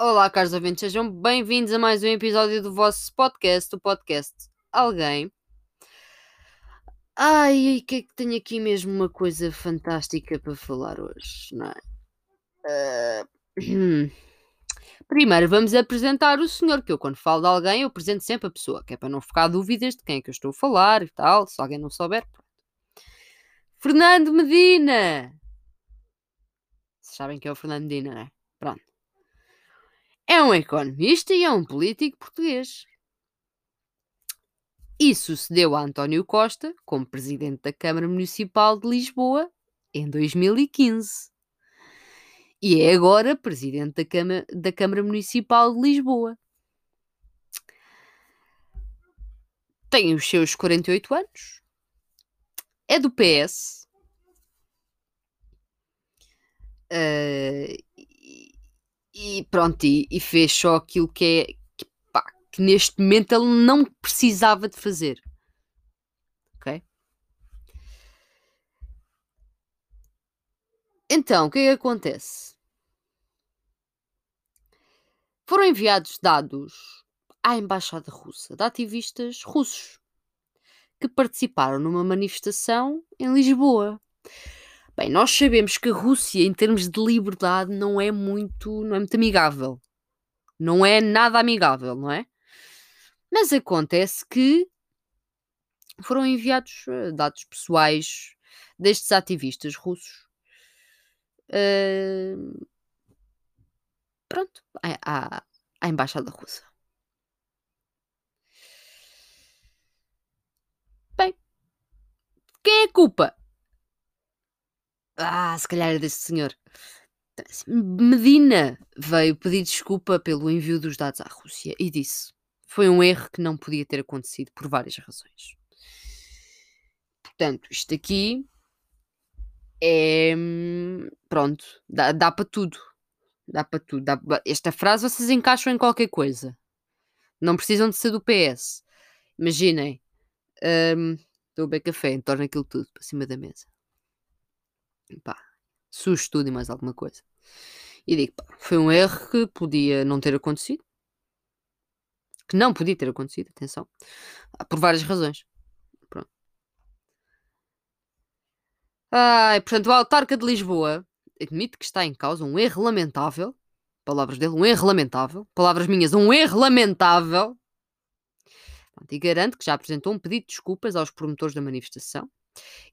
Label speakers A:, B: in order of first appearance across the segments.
A: Olá, caros ouvintes, sejam bem-vindos a mais um episódio do vosso podcast, o podcast Alguém. Ai, que é que tenho aqui mesmo uma coisa fantástica para falar hoje, não é? Ah, Primeiro vamos apresentar o senhor, que eu quando falo de alguém eu apresento sempre a pessoa, que é para não ficar dúvidas de quem é que eu estou a falar e tal, se alguém não souber, pronto. Fernando Medina! Vocês sabem que é o Fernando Medina, não é? Pronto. É um economista e é um político português. E sucedeu a António Costa como presidente da Câmara Municipal de Lisboa em 2015. E é agora presidente da Câmara, da Câmara Municipal de Lisboa. Tem os seus 48 anos. É do PS. E, e, pronto, e, e, fez só aquilo que é que, pá, que neste momento ele não precisava de fazer. Ok? Então, o que é que acontece? Foram enviados dados à Embaixada Russa de ativistas russos que participaram numa manifestação em Lisboa. Bem, nós sabemos que a Rússia, em termos de liberdade, não é muito, não é muito amigável. Não é nada amigável, não é? Mas acontece que foram enviados uh, dados pessoais destes ativistas russos. Uh, pronto, à, à Embaixada Russa. Bem, quem é a culpa? Ah, se calhar é desse senhor. Medina veio pedir desculpa pelo envio dos dados à Rússia e disse: foi um erro que não podia ter acontecido por várias razões. Portanto, isto aqui é. Pronto, dá, dá para tudo. Dá para tudo. Dá... Esta frase vocês encaixam em qualquer coisa. Não precisam de ser do PS. Imaginem. Um, a beber café, entorno aquilo tudo para cima da mesa. Pá, sujo tudo e mais alguma coisa. E digo, pá, foi um erro que podia não ter acontecido. Que não podia ter acontecido, atenção. Por várias razões. Pronto. Ai, portanto, o autarca de Lisboa admite que está em causa um erro lamentável. Palavras dele, um erro lamentável. Palavras minhas, um erro lamentável. E garante que já apresentou um pedido de desculpas aos promotores da manifestação.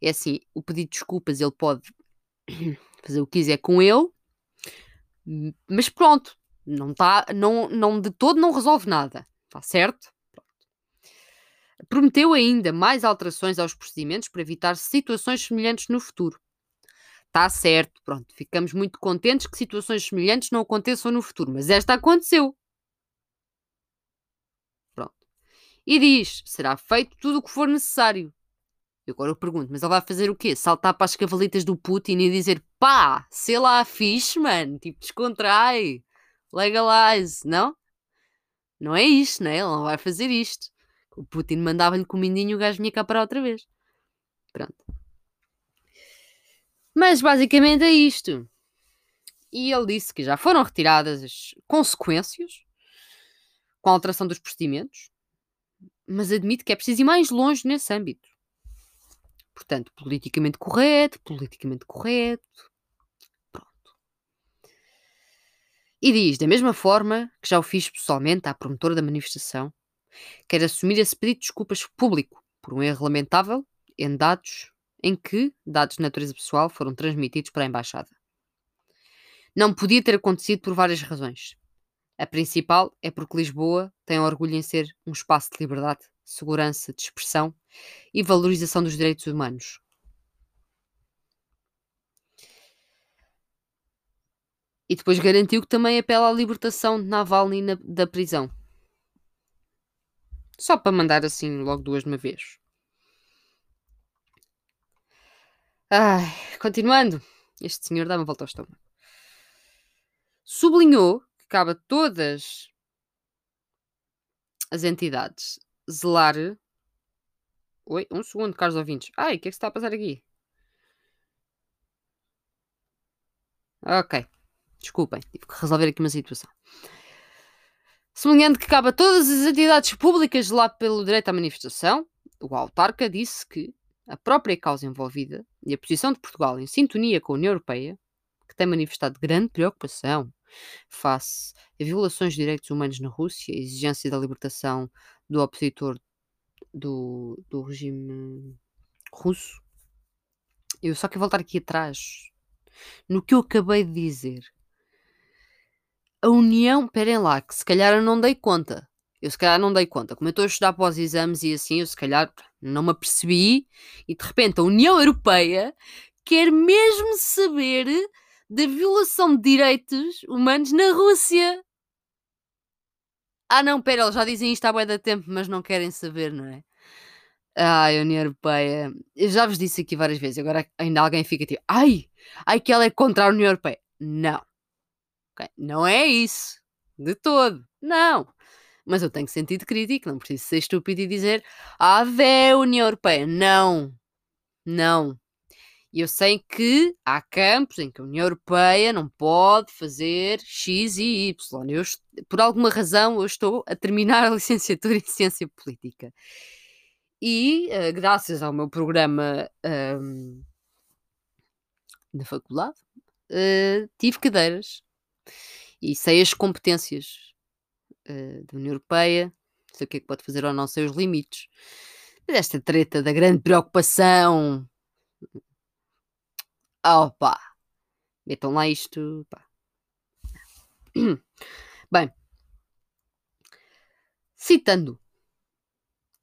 A: É assim, o pedido de desculpas ele pode fazer o que quiser com ele, mas pronto, não está, não, não de todo não resolve nada, está certo? Pronto. Prometeu ainda mais alterações aos procedimentos para evitar situações semelhantes no futuro. Está certo, pronto. Ficamos muito contentes que situações semelhantes não aconteçam no futuro, mas esta aconteceu. Pronto. E diz: será feito tudo o que for necessário. E agora eu pergunto: mas ele vai fazer o quê? Saltar para as cavalitas do Putin e dizer pá, sei lá, fixe, mano, tipo, descontrai, legalize, não? Não é isto, né? Ele não vai fazer isto. O Putin mandava-lhe comidinho e o gajo vinha cá para outra vez. Pronto. Mas basicamente é isto. E ele disse que já foram retiradas as consequências com a alteração dos procedimentos, mas admite que é preciso ir mais longe nesse âmbito. Portanto, politicamente correto, politicamente correto. Pronto. E diz, da mesma forma que já o fiz pessoalmente à promotora da manifestação, quero assumir esse pedido de desculpas público por um erro lamentável em dados em que dados de natureza pessoal foram transmitidos para a embaixada. Não podia ter acontecido por várias razões. A principal é porque Lisboa tem orgulho em ser um espaço de liberdade, segurança, de expressão e valorização dos direitos humanos. E depois garantiu que também apela à libertação de Navalny na, da prisão. Só para mandar assim logo duas de uma vez. Ai, continuando, este senhor dá uma volta ao estômago. Sublinhou que cabe a todas as entidades zelar. Oi, um segundo, caros ouvintes. Ai, o que é que se está a passar aqui? Ok, Desculpem, tive que resolver aqui uma situação. Semelhante que cabe a todas as entidades públicas lá pelo direito à manifestação, o autarca disse que a própria causa envolvida e a posição de Portugal em sintonia com a União Europeia, que tem manifestado grande preocupação face a violações de direitos humanos na Rússia, a exigência da libertação do opositor do, do regime russo. Eu só quero voltar aqui atrás no que eu acabei de dizer. A União, esperem lá, que se calhar eu não dei conta. Eu se calhar não dei conta. Como eu estou a estudar para os exames e assim, eu se calhar não me apercebi. E de repente a União Europeia quer mesmo saber da violação de direitos humanos na Rússia. Ah, não, pera, eles já dizem isto há bué de tempo, mas não querem saber, não é? Ai, União Europeia. Eu já vos disse aqui várias vezes, agora ainda alguém fica tipo, ai, ai que ela é contra a União Europeia. Não. Okay? Não é isso. De todo. Não. Mas eu tenho sentido crítico, não preciso ser estúpido e dizer, ah, vé União Europeia. Não. Não. E eu sei que há campos em que a União Europeia não pode fazer X e Y. Eu, por alguma razão, eu estou a terminar a licenciatura em Ciência Política. E, uh, graças ao meu programa um, da faculdade, uh, tive cadeiras e sei as competências uh, da União Europeia, sei o que é que pode fazer ou não, sei os limites. Mas esta treta da grande preocupação Opa! Metam lá isto. Pá. Bem, citando.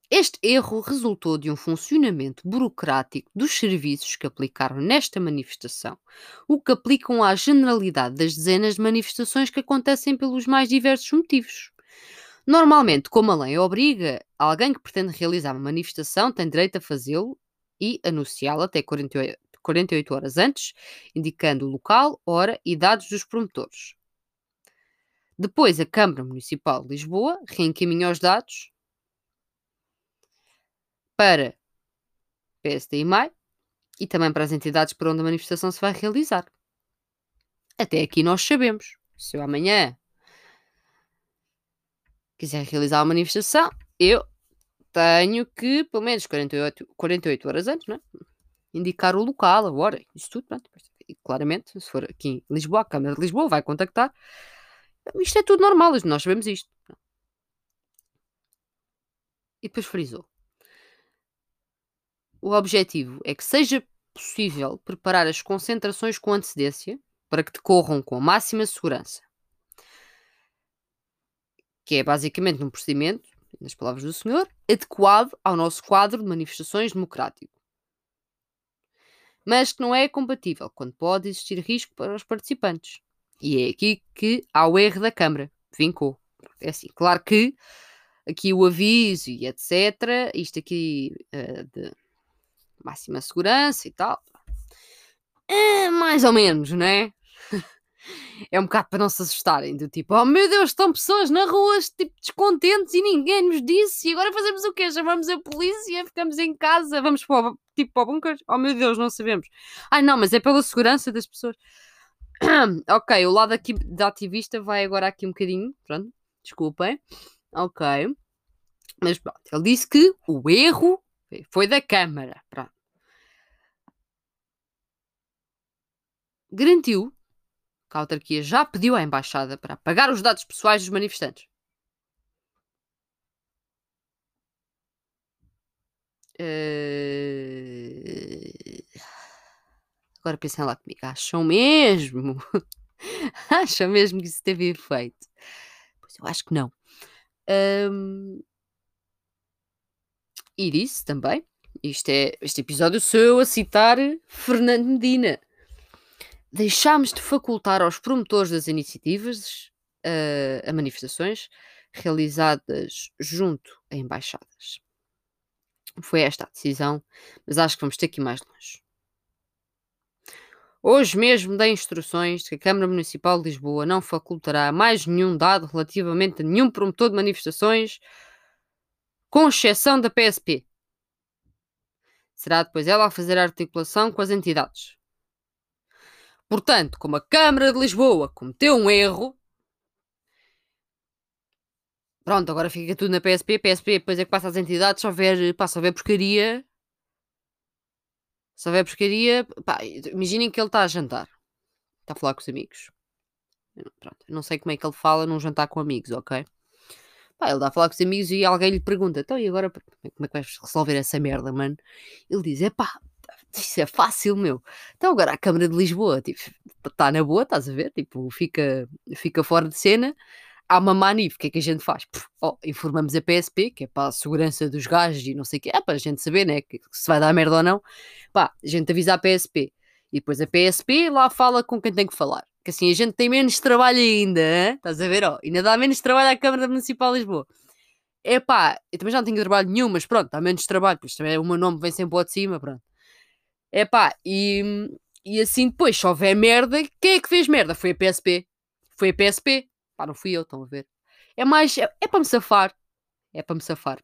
A: Este erro resultou de um funcionamento burocrático dos serviços que aplicaram nesta manifestação, o que aplicam à generalidade das dezenas de manifestações que acontecem pelos mais diversos motivos. Normalmente, como a lei obriga, alguém que pretende realizar uma manifestação tem direito a fazê-lo e anunciá-la até 48, 48 horas antes, indicando o local, hora e dados dos promotores. Depois, a Câmara Municipal de Lisboa reencaminha os dados para PSD e MAI e também para as entidades por onde a manifestação se vai realizar. Até aqui nós sabemos. Se eu amanhã quiser realizar uma manifestação, eu tenho que, pelo menos 48, 48 horas antes, não é? Indicar o local, a hora, isso tudo, pronto. Claramente, se for aqui em Lisboa, a Câmara de Lisboa vai contactar. Isto é tudo normal, nós sabemos isto. E depois frisou. O objetivo é que seja possível preparar as concentrações com antecedência para que decorram com a máxima segurança. Que é basicamente um procedimento, nas palavras do senhor, adequado ao nosso quadro de manifestações democrático mas que não é compatível, quando pode existir risco para os participantes. E é aqui que há o erro da Câmara. Vincou. É assim, claro que aqui o aviso e etc. Isto aqui uh, de máxima segurança e tal. É mais ou menos, não é? é um bocado para não se assustarem, do tipo, oh meu Deus, estão pessoas na rua tipo, descontentes e ninguém nos disse, e agora fazemos o quê? Chamamos a polícia, ficamos em casa, vamos para o, tipo, para o bunker? Oh meu Deus, não sabemos. Ai não, mas é pela segurança das pessoas. ok, o lado aqui da ativista vai agora aqui um bocadinho, pronto, desculpem. Ok. Mas pronto, ele disse que o erro foi da Câmara, pronto. Garantiu que a autarquia já pediu à embaixada para apagar os dados pessoais dos manifestantes. Uh... Agora pensem lá comigo. Acham mesmo? Acham mesmo que isso teve efeito? Pois eu acho que não. Um... E disse também, isto é, este episódio sou eu a citar Fernando Medina deixámos de facultar aos promotores das iniciativas uh, a manifestações realizadas junto a embaixadas. Foi esta a decisão, mas acho que vamos ter que ir mais longe. Hoje mesmo dei instruções de que a Câmara Municipal de Lisboa não facultará mais nenhum dado relativamente a nenhum promotor de manifestações, com exceção da PSP. Será depois ela a fazer a articulação com as entidades. Portanto, como a Câmara de Lisboa cometeu um erro, pronto, agora fica tudo na PSP. PSP depois é que passa às entidades, só ver, pá, só ver porcaria. Só ver porcaria. Pá, imaginem que ele está a jantar, está a falar com os amigos. Pronto, não sei como é que ele fala num jantar com amigos, ok? Pá, ele dá a falar com os amigos e alguém lhe pergunta: então e agora como é que vais resolver essa merda, mano? Ele diz: é pá, isso é fácil, meu. Então agora a Câmara de Lisboa, tipo, está na boa, estás a ver? Tipo, fica, fica fora de cena. Há uma manif, o que é que a gente faz? Oh, informamos a PSP, que é para a segurança dos gajos e não sei o que, é para a gente saber, né? Que, se vai dar merda ou não. Pá, a gente avisa a PSP. E depois a PSP lá fala com quem tem que falar. Que assim a gente tem menos trabalho ainda, hein? estás a ver? Ó, ainda dá menos trabalho à Câmara Municipal de Lisboa. É pá, eu também já não tenho trabalho nenhum, mas pronto, dá menos trabalho, pois também o meu nome vem sempre ao de cima, pronto. É pá, e, e assim depois, se houver merda, quem é que fez merda? Foi a PSP. Foi a PSP. Pá, não fui eu, estão a ver? É mais, é, é para me safar. É para me safar.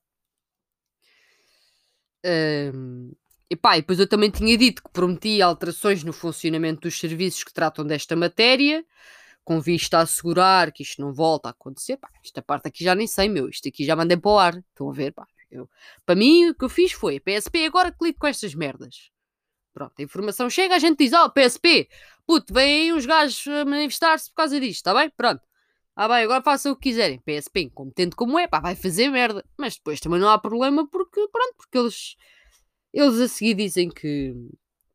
A: Um, e pá, e depois eu também tinha dito que prometi alterações no funcionamento dos serviços que tratam desta matéria, com vista a assegurar que isto não volta a acontecer. Pá, esta parte aqui já nem sei, meu. Isto aqui já mandei para o ar. Estão a ver? Pá, eu, para mim, o que eu fiz foi PSP agora que lido com estas merdas. Pronto, a informação chega, a gente diz: Ó, oh, PSP, puto, vêm uns gajos manifestar-se por causa disto, está bem? Pronto. Ah, bem, agora façam o que quiserem. PSP, incompetente como é, pá, vai fazer merda. Mas depois também não há problema porque, pronto, porque eles eles a seguir dizem que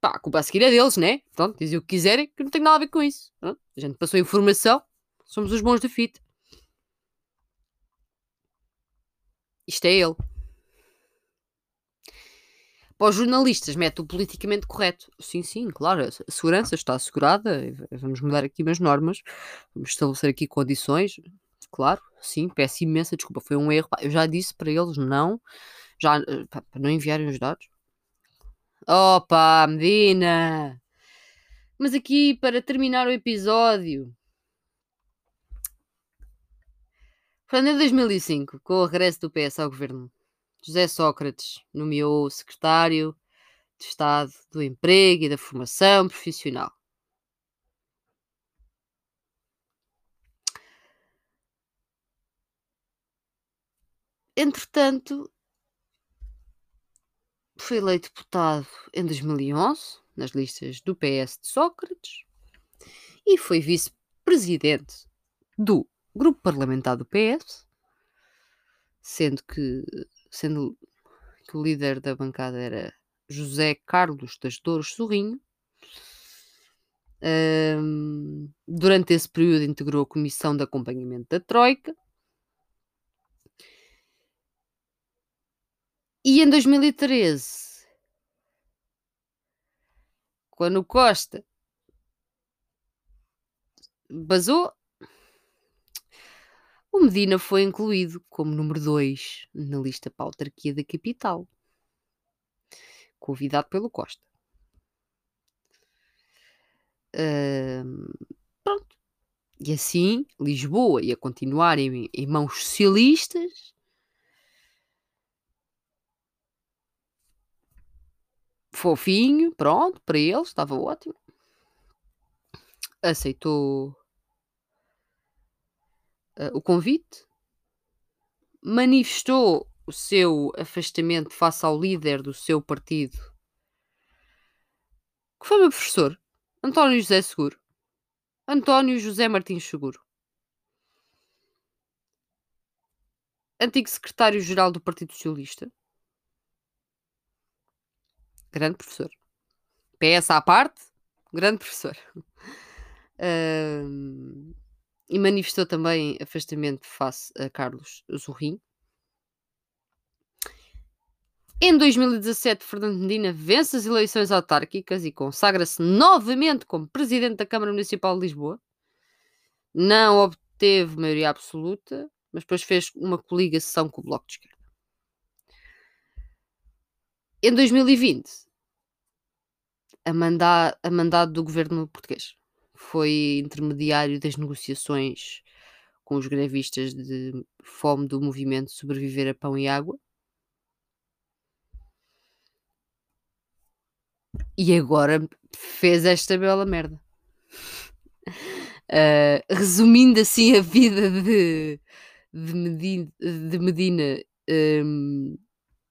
A: pá, a culpa a seguir é deles, né? Pronto, dizem o que quiserem, que não tem nada a ver com isso. Pronto, a gente passou a informação, somos os bons da fita. Isto é ele. Os jornalistas, mete o politicamente correto. Sim, sim, claro, a segurança está assegurada. Vamos mudar aqui umas normas, vamos estabelecer aqui condições. Claro, sim, peço imensa desculpa, foi um erro. Eu já disse para eles não, já, eh, para não enviarem os dados. Opa, Medina! Mas aqui, para terminar o episódio. Portanto, em 2005, com o regresso do PS ao governo, José Sócrates nomeou secretário de Estado do Emprego e da Formação Profissional. Entretanto, foi eleito deputado em 2011, nas listas do PS de Sócrates, e foi vice-presidente do grupo parlamentar do PS, sendo que, sendo que o líder da bancada era José Carlos das Dores Sorrinho. Um, durante esse período integrou a Comissão de Acompanhamento da Troika. E em 2013, quando Costa basou, o Medina foi incluído como número 2 na lista para a autarquia da capital, convidado pelo Costa. Uh, pronto. E assim, Lisboa ia continuar em, em mãos socialistas. Fofinho, pronto, para eles, estava ótimo. Aceitou uh, o convite, manifestou o seu afastamento face ao líder do seu partido, que foi meu professor, António José Seguro. António José Martins Seguro. Antigo secretário-geral do Partido Socialista. Grande professor. PS à parte, grande professor. Uh, e manifestou também afastamento face a Carlos Zorrinho. Em 2017, Fernando Medina vence as eleições autárquicas e consagra-se novamente como presidente da Câmara Municipal de Lisboa. Não obteve maioria absoluta, mas depois fez uma coligação com o Bloco de Esquerda. Em 2020, a, a mandado do governo português foi intermediário das negociações com os grevistas de fome do movimento Sobreviver a Pão e Água. E agora fez esta bela merda. Uh, resumindo assim a vida de, de Medina, de Medina um,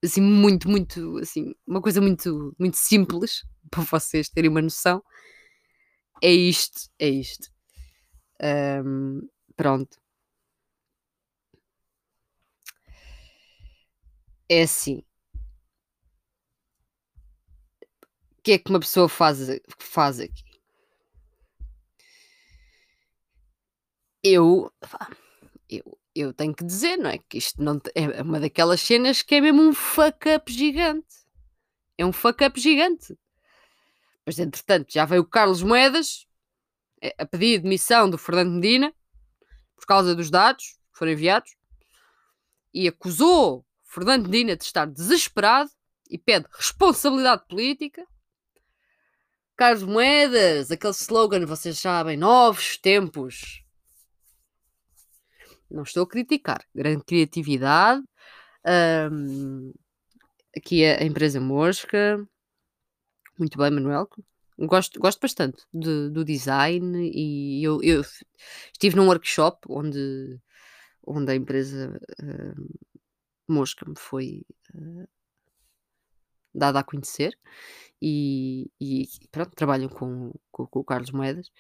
A: assim, muito, muito, assim, uma coisa muito, muito simples, para vocês terem uma noção. É isto, é isto. Um, pronto. É assim. O que é que uma pessoa faz, faz aqui? Eu, eu, eu tenho que dizer, não é? Que isto não é uma daquelas cenas que é mesmo um fuck up gigante. É um fuck up gigante. Mas entretanto, já veio o Carlos Moedas eh, a pedir demissão do Fernando Medina por causa dos dados que foram enviados e acusou Fernando Medina de estar desesperado e pede responsabilidade política. Carlos Moedas, aquele slogan, vocês sabem, novos tempos. Não estou a criticar. Grande criatividade. Um, aqui a, a empresa Mosca. Muito bem, Manuel. Gosto, gosto bastante de, do design e eu, eu, estive num workshop onde, onde a empresa uh, Mosca me foi uh, dada a conhecer e, e pronto, trabalham com, com, com, o Carlos Moedas,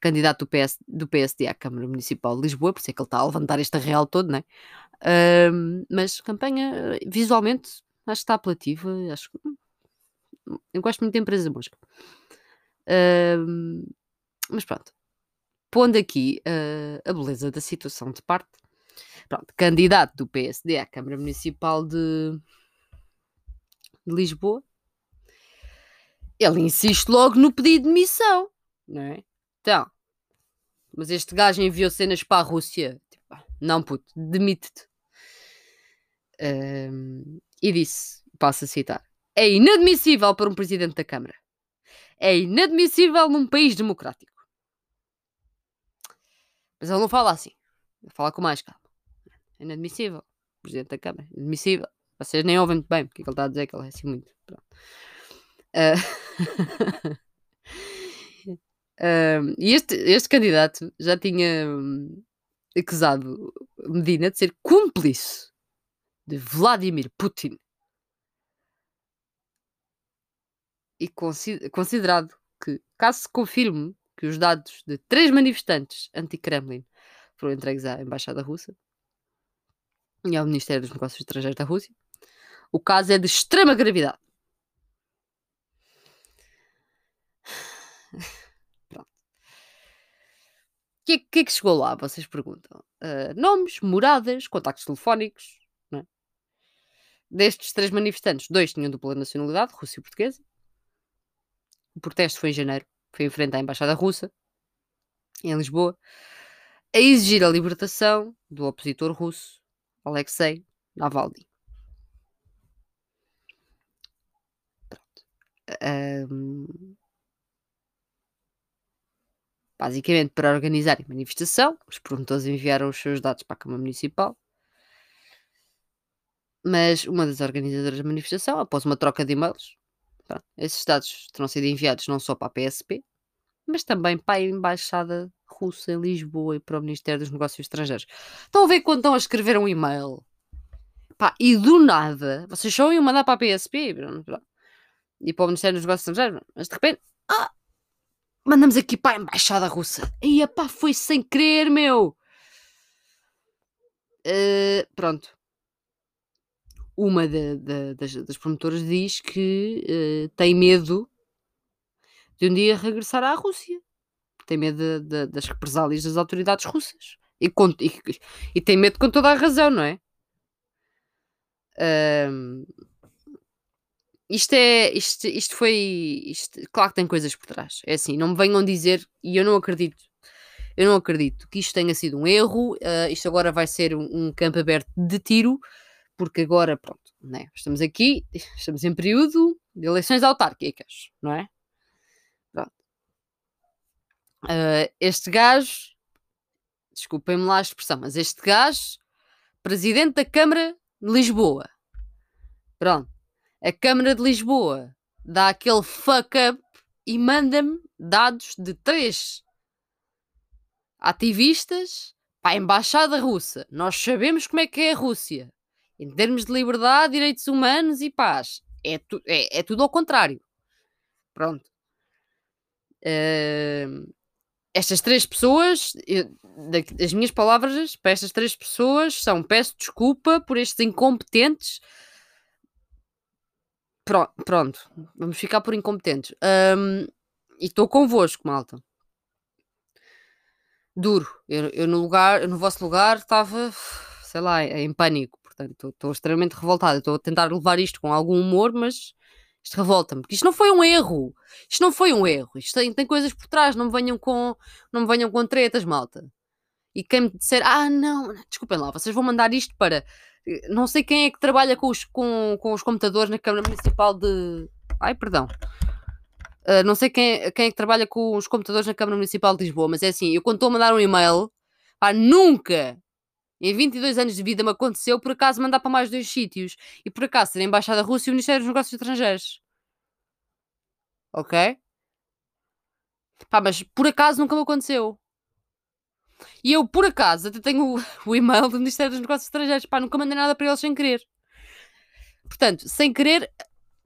A: candidato do, PS, do PSD à Câmara Municipal de Lisboa, por isso é que ele está a levantar este real todo, não é? Uh, mas campanha, visualmente, acho que está apelativa, acho que eu gosto muito da empresa Mosca. Uh, mas pronto, pondo aqui uh, a beleza da situação de parte, pronto, candidato do PSD à Câmara Municipal de, de Lisboa, ele insiste logo no pedido de missão, não é? Então, mas este gajo enviou cenas para a Rússia. Tipo, não, puto, demite-te. E disse, passo a citar, é inadmissível para um presidente da Câmara. É inadmissível num país democrático. Mas ele não fala assim. Ele fala com mais calma. É inadmissível. Presidente da Câmara. Inadmissível. Vocês nem ouvem muito bem porque é que ele está a dizer que ele é assim muito. Uh... uh, e este, este candidato já tinha um, acusado Medina de ser cúmplice de Vladimir Putin e considerado que, caso se confirme que os dados de três manifestantes anti-Kremlin foram entregues à Embaixada Russa e ao Ministério dos Negócios Estrangeiros da Rússia, o caso é de extrema gravidade. Pronto. O que, que, é que chegou lá? Vocês perguntam. Uh, nomes, moradas, contactos telefónicos. É? Destes três manifestantes, dois tinham dupla nacionalidade, russa e portuguesa. O protesto foi em janeiro, foi em frente à Embaixada Russa, em Lisboa, a exigir a libertação do opositor russo, Alexei Navalny. Um, basicamente, para organizar a manifestação, os promotores enviaram os seus dados para a Câmara Municipal. Mas uma das organizadoras da manifestação, após uma troca de e-mails, Pronto, esses dados terão sido enviados não só para a PSP, mas também para a Embaixada Russa em Lisboa e para o Ministério dos Negócios Estrangeiros. Estão a ver quando estão a escrever um e-mail? Pá, e do nada, vocês só iam mandar para a PSP e para o Ministério dos Negócios Estrangeiros, mas de repente, ah, mandamos aqui para a Embaixada Russa. E pá, foi sem querer, meu. Uh, pronto uma de, de, das, das, promotoras diz que uh, tem medo de um dia regressar à Rússia. Tem medo de, das represálias das autoridades russas. E, com, e, e, tem medo com toda a razão, não é? Um, isto é. Isto, isto foi. Isto, claro que tem coisas por trás. É assim, não me venham dizer, e eu não acredito. Eu não acredito que isto tenha sido um erro. Uh, isto agora vai ser um, um campo aberto de tiro porque agora, pronto, né, estamos aqui, estamos em período de eleições autárquicas, não é? Pronto. Uh, este gajo, desculpem-me lá a expressão, mas este gajo, presidente da Câmara de Lisboa, pronto, a Câmara de Lisboa dá aquele fuck up e manda-me dados de três ativistas para a embaixada russa. Nós sabemos como é que é a Rússia. Em termos de liberdade, direitos humanos e paz. É, tu, é, é tudo ao contrário. Pronto. Uh, estas três pessoas, eu, as minhas palavras para estas três pessoas são: peço desculpa por estes incompetentes. Pronto, pronto vamos ficar por incompetentes. Um, e estou convosco, malta. Duro. Eu, eu, no lugar, eu no vosso lugar estava, sei lá, em pânico. Portanto, estou extremamente revoltada. Estou a tentar levar isto com algum humor, mas isto revolta-me, porque isto não foi um erro. Isto não foi um erro. Isto tem, tem coisas por trás. Não me venham com, não me venham com tretas, malta. E quem me disser, ah, não, desculpem lá, vocês vão mandar isto para. Não sei quem é que trabalha com os, com, com os computadores na Câmara Municipal de. Ai, perdão. Uh, não sei quem, quem é que trabalha com os computadores na Câmara Municipal de Lisboa, mas é assim, eu quando estou a mandar um e-mail, pá, nunca em 22 anos de vida me aconteceu por acaso mandar para mais dois sítios. E por acaso ser a Embaixada Russa e o Ministério dos Negócios Estrangeiros. Ok? Pá, mas por acaso nunca me aconteceu. E eu, por acaso, até tenho o, o e-mail do Ministério dos Negócios Estrangeiros. Pá, nunca mandei nada para eles sem querer. Portanto, sem querer,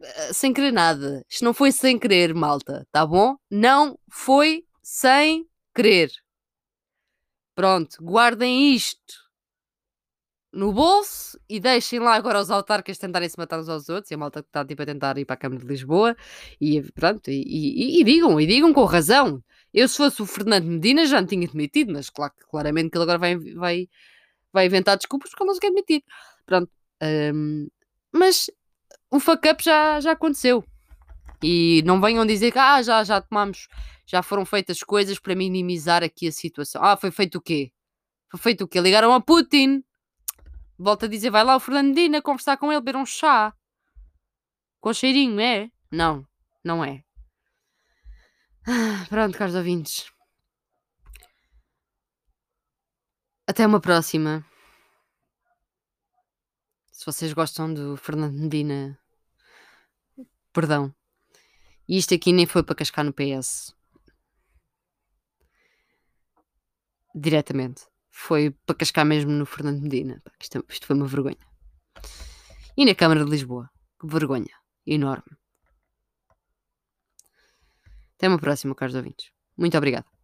A: eh, sem querer nada. Isto não foi sem querer, malta, tá bom? Não foi sem querer. Pronto, guardem isto no bolso e deixem lá agora os autarcas tentarem se matar uns aos outros e a malta que está tipo, a tentar ir para a Câmara de Lisboa e pronto, e, e, e, digam, e digam com razão. Eu se fosse o Fernando Medina já me tinha demitido, mas claro, claramente que ele agora vai, vai, vai inventar desculpas porque ele não se quer demitir. Pronto. Um, mas o fuck up já, já aconteceu. E não venham dizer que ah, já, já tomamos, já foram feitas coisas para minimizar aqui a situação. Ah, foi feito o quê? Foi feito o quê? Ligaram a Putin Volto a dizer, vai lá o Fernandina conversar com ele, beber um chá. Com cheirinho, é? Não, não é. Ah, pronto, caros ouvintes. Até uma próxima. Se vocês gostam do Fernando Medina, perdão. E isto aqui nem foi para cascar no PS. Diretamente foi para cascar mesmo no Fernando Medina. Isto, isto foi uma vergonha. E na Câmara de Lisboa. Que vergonha. Enorme. Até uma próxima, caros ouvintes. Muito obrigado.